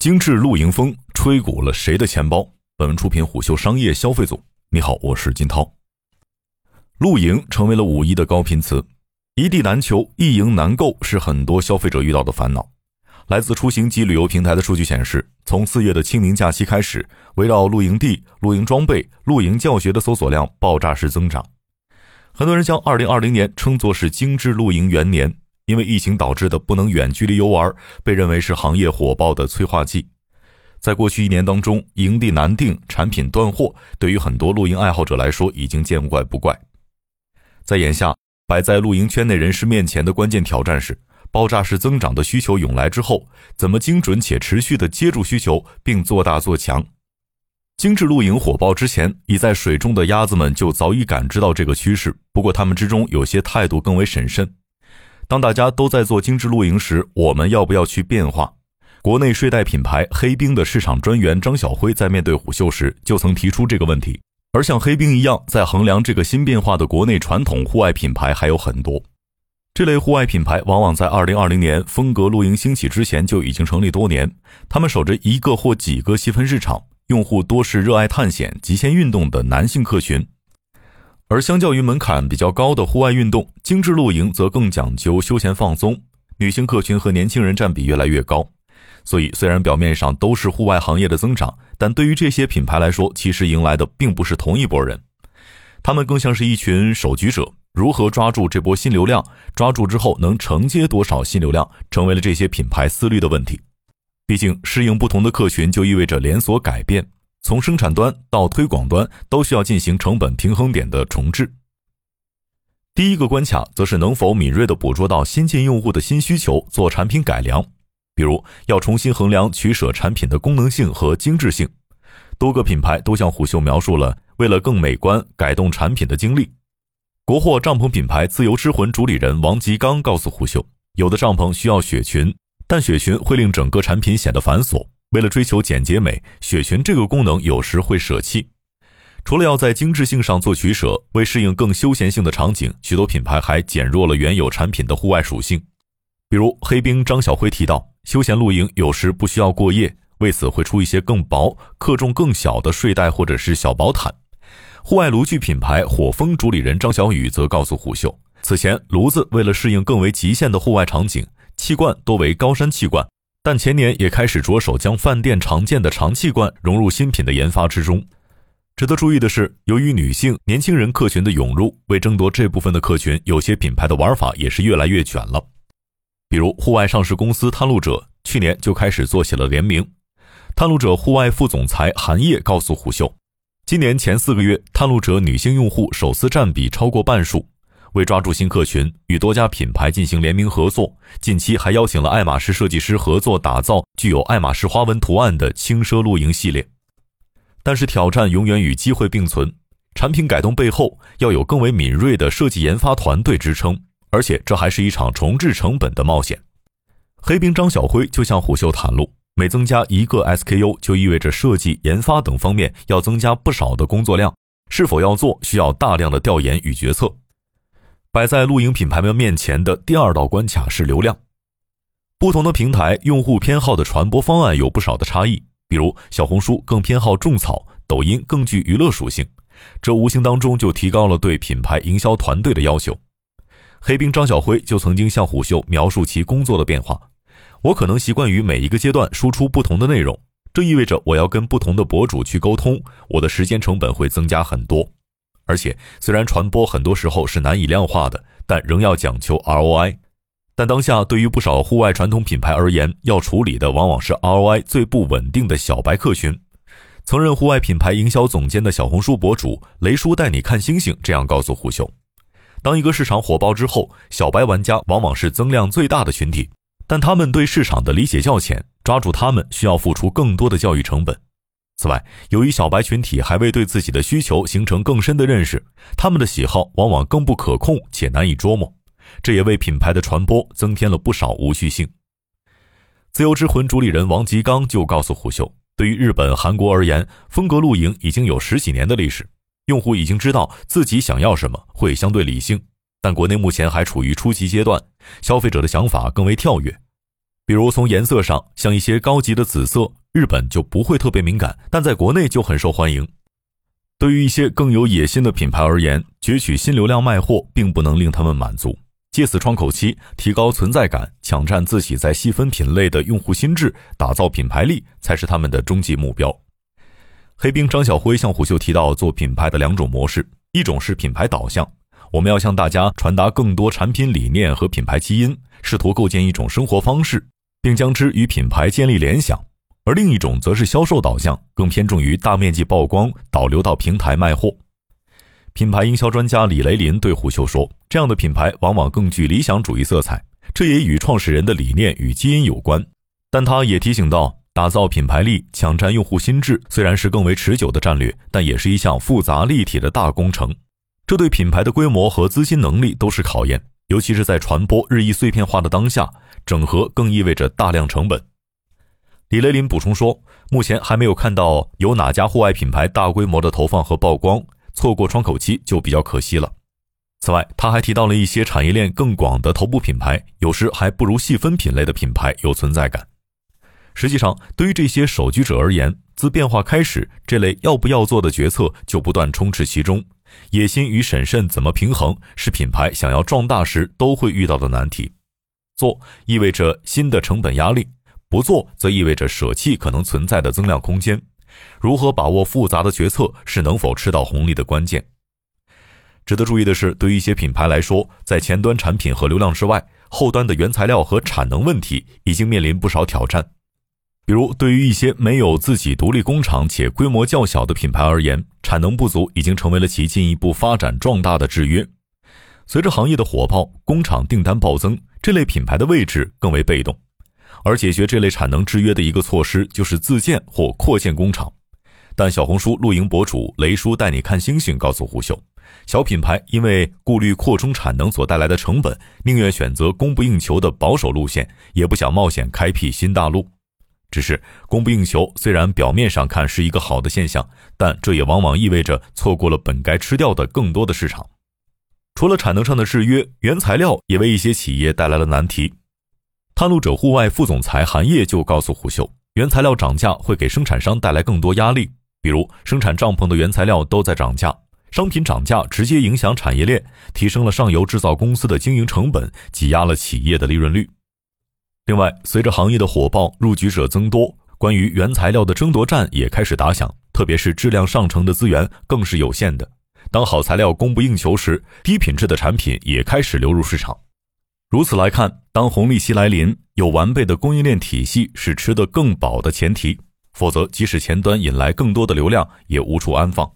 精致露营风吹鼓了谁的钱包？本文出品虎嗅商业消费组。你好，我是金涛。露营成为了五一的高频词，一地难求，一营难购是很多消费者遇到的烦恼。来自出行及旅游平台的数据显示，从四月的清明假期开始，围绕露营地、露营装备、露营教学的搜索量爆炸式增长。很多人将2020年称作是精致露营元年。因为疫情导致的不能远距离游玩，被认为是行业火爆的催化剂。在过去一年当中，营地难定、产品断货，对于很多露营爱好者来说已经见怪不怪。在眼下摆在露营圈内人士面前的关键挑战是：爆炸式增长的需求涌来之后，怎么精准且持续的接住需求，并做大做强？精致露营火爆之前，已在水中的鸭子们就早已感知到这个趋势，不过他们之中有些态度更为审慎。当大家都在做精致露营时，我们要不要去变化？国内睡袋品牌黑冰的市场专员张晓辉在面对虎嗅时就曾提出这个问题。而像黑冰一样在衡量这个新变化的国内传统户外品牌还有很多。这类户外品牌往往在2020年风格露营兴起之前就已经成立多年，他们守着一个或几个细分市场，用户多是热爱探险、极限运动的男性客群。而相较于门槛比较高的户外运动，精致露营则更讲究休闲放松，女性客群和年轻人占比越来越高。所以，虽然表面上都是户外行业的增长，但对于这些品牌来说，其实迎来的并不是同一拨人，他们更像是一群守局者。如何抓住这波新流量？抓住之后能承接多少新流量，成为了这些品牌思虑的问题。毕竟，适应不同的客群，就意味着连锁改变。从生产端到推广端都需要进行成本平衡点的重置。第一个关卡则是能否敏锐地捕捉到新进用户的新需求，做产品改良。比如要重新衡量取舍产品的功能性和精致性。多个品牌都向虎嗅描述了为了更美观改动产品的经历。国货帐篷品牌自由之魂主理人王吉刚告诉虎嗅，有的帐篷需要雪裙，但雪裙会令整个产品显得繁琐。为了追求简洁美，雪裙这个功能有时会舍弃。除了要在精致性上做取舍，为适应更休闲性的场景，许多品牌还减弱了原有产品的户外属性。比如黑冰张晓辉提到，休闲露营有时不需要过夜，为此会出一些更薄、克重更小的睡袋或者是小薄毯。户外炉具品牌火风主理人张小雨则告诉虎嗅，此前炉子为了适应更为极限的户外场景，气罐多为高山气罐。但前年也开始着手将饭店常见的长气罐融入新品的研发之中。值得注意的是，由于女性年轻人客群的涌入，为争夺这部分的客群，有些品牌的玩法也是越来越卷了。比如，户外上市公司探路者去年就开始做起了联名。探路者户外副总裁韩烨告诉虎嗅，今年前四个月，探路者女性用户首次占比超过半数。为抓住新客群，与多家品牌进行联名合作，近期还邀请了爱马仕设计师合作打造具有爱马仕花纹图案的轻奢露营系列。但是挑战永远与机会并存，产品改动背后要有更为敏锐的设计研发团队支撑，而且这还是一场重置成本的冒险。黑冰张晓辉就向虎嗅袒露，每增加一个 SKU，就意味着设计、研发等方面要增加不少的工作量，是否要做，需要大量的调研与决策。摆在露营品牌们面前的第二道关卡是流量。不同的平台用户偏好的传播方案有不少的差异，比如小红书更偏好种草，抖音更具娱乐属性，这无形当中就提高了对品牌营销团队的要求。黑冰张晓辉就曾经向虎嗅描述其工作的变化：我可能习惯于每一个阶段输出不同的内容，这意味着我要跟不同的博主去沟通，我的时间成本会增加很多。而且，虽然传播很多时候是难以量化的，但仍要讲求 ROI。但当下对于不少户外传统品牌而言，要处理的往往是 ROI 最不稳定的小白客群。曾任户外品牌营销总监的小红书博主雷叔带你看星星这样告诉胡秀：当一个市场火爆之后，小白玩家往往是增量最大的群体，但他们对市场的理解较浅，抓住他们需要付出更多的教育成本。此外，由于小白群体还未对自己的需求形成更深的认识，他们的喜好往往更不可控且难以捉摸，这也为品牌的传播增添了不少无序性。自由之魂主理人王吉刚就告诉虎嗅，对于日本、韩国而言，风格露营已经有十几年的历史，用户已经知道自己想要什么，会相对理性。但国内目前还处于初级阶段，消费者的想法更为跳跃。比如从颜色上，像一些高级的紫色，日本就不会特别敏感，但在国内就很受欢迎。对于一些更有野心的品牌而言，攫取新流量卖货并不能令他们满足，借此窗口期提高存在感，抢占自己在细分品类的用户心智，打造品牌力，才是他们的终极目标。黑冰张晓辉向虎嗅提到，做品牌的两种模式，一种是品牌导向，我们要向大家传达更多产品理念和品牌基因，试图构建一种生活方式。并将之与品牌建立联想，而另一种则是销售导向，更偏重于大面积曝光，导流到平台卖货。品牌营销专家李雷林对虎嗅说：“这样的品牌往往更具理想主义色彩，这也与创始人的理念与基因有关。”但他也提醒到，打造品牌力、抢占用户心智虽然是更为持久的战略，但也是一项复杂立体的大工程，这对品牌的规模和资金能力都是考验，尤其是在传播日益碎片化的当下。整合更意味着大量成本。李雷林补充说，目前还没有看到有哪家户外品牌大规模的投放和曝光，错过窗口期就比较可惜了。此外，他还提到了一些产业链更广的头部品牌，有时还不如细分品类的品牌有存在感。实际上，对于这些首居者而言，自变化开始，这类要不要做的决策就不断充斥其中。野心与审慎怎么平衡，是品牌想要壮大时都会遇到的难题。做意味着新的成本压力，不做则意味着舍弃可能存在的增量空间。如何把握复杂的决策，是能否吃到红利的关键。值得注意的是，对于一些品牌来说，在前端产品和流量之外，后端的原材料和产能问题已经面临不少挑战。比如，对于一些没有自己独立工厂且规模较小的品牌而言，产能不足已经成为了其进一步发展壮大的制约。随着行业的火爆，工厂订单暴增，这类品牌的位置更为被动。而解决这类产能制约的一个措施就是自建或扩建工厂。但小红书露营博主雷叔带你看星星告诉胡秀，小品牌因为顾虑扩充产能所带来的成本，宁愿选择供不应求的保守路线，也不想冒险开辟新大陆。只是供不应求虽然表面上看是一个好的现象，但这也往往意味着错过了本该吃掉的更多的市场。除了产能上的制约，原材料也为一些企业带来了难题。探路者户外副总裁韩烨就告诉虎嗅，原材料涨价会给生产商带来更多压力，比如生产帐篷的原材料都在涨价，商品涨价直接影响产业链，提升了上游制造公司的经营成本，挤压了企业的利润率。另外，随着行业的火爆，入局者增多，关于原材料的争夺战也开始打响，特别是质量上乘的资源更是有限的。当好材料供不应求时，低品质的产品也开始流入市场。如此来看，当红利期来临，有完备的供应链体系是吃得更饱的前提，否则即使前端引来更多的流量，也无处安放。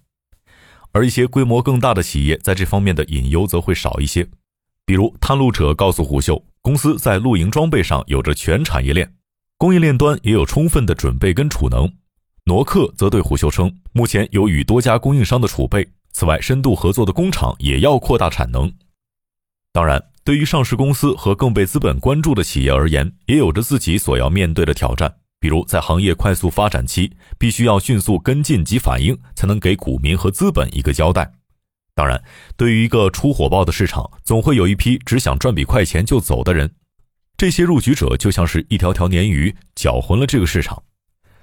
而一些规模更大的企业在这方面的隐忧则会少一些。比如，探路者告诉虎嗅，公司在露营装备上有着全产业链，供应链端也有充分的准备跟储能。挪克则对虎嗅称，目前有与多家供应商的储备。此外，深度合作的工厂也要扩大产能。当然，对于上市公司和更被资本关注的企业而言，也有着自己所要面对的挑战。比如，在行业快速发展期，必须要迅速跟进及反应，才能给股民和资本一个交代。当然，对于一个出火爆的市场，总会有一批只想赚笔快钱就走的人。这些入局者就像是一条条鲶鱼，搅浑了这个市场。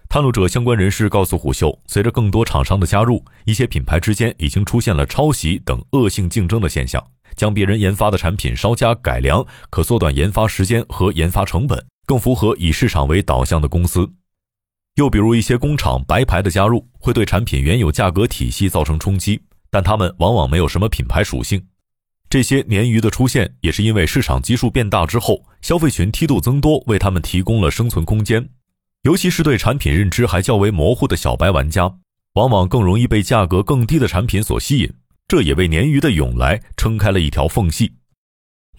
探路者相关人士告诉虎嗅，随着更多厂商的加入，一些品牌之间已经出现了抄袭等恶性竞争的现象，将别人研发的产品稍加改良，可缩短研发时间和研发成本，更符合以市场为导向的公司。又比如一些工厂白牌的加入，会对产品原有价格体系造成冲击，但他们往往没有什么品牌属性。这些鲶鱼的出现，也是因为市场基数变大之后，消费群梯度增多，为他们提供了生存空间。尤其是对产品认知还较为模糊的小白玩家，往往更容易被价格更低的产品所吸引，这也为鲶鱼的涌来撑开了一条缝隙。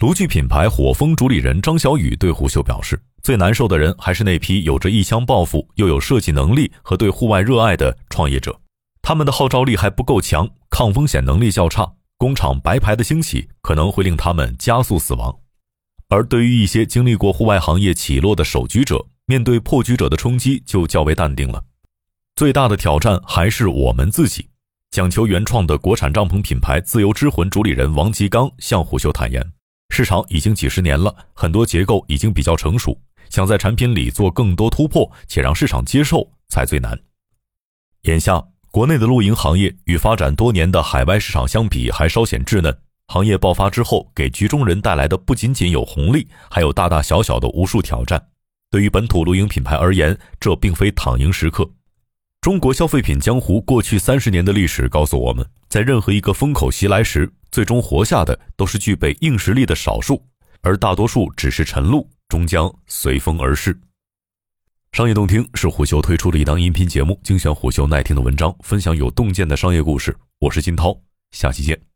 炉具品牌火风主理人张小雨对虎嗅表示，最难受的人还是那批有着一腔抱负又有设计能力和对户外热爱的创业者，他们的号召力还不够强，抗风险能力较差，工厂白牌的兴起可能会令他们加速死亡。而对于一些经历过户外行业起落的首居者，面对破局者的冲击，就较为淡定了。最大的挑战还是我们自己。讲求原创的国产帐篷品牌“自由之魂”主理人王吉刚向虎嗅坦言：“市场已经几十年了，很多结构已经比较成熟，想在产品里做更多突破且让市场接受才最难。眼下，国内的露营行业与发展多年的海外市场相比还稍显稚嫩。行业爆发之后，给局中人带来的不仅仅有红利，还有大大小小的无数挑战。对于本土露营品牌而言，这并非躺赢时刻。中国消费品江湖过去三十年的历史告诉我们，在任何一个风口袭来时，最终活下的都是具备硬实力的少数，而大多数只是晨露，终将随风而逝。商业洞听是虎嗅推出的一档音频节目，精选虎嗅耐听的文章，分享有洞见的商业故事。我是金涛，下期见。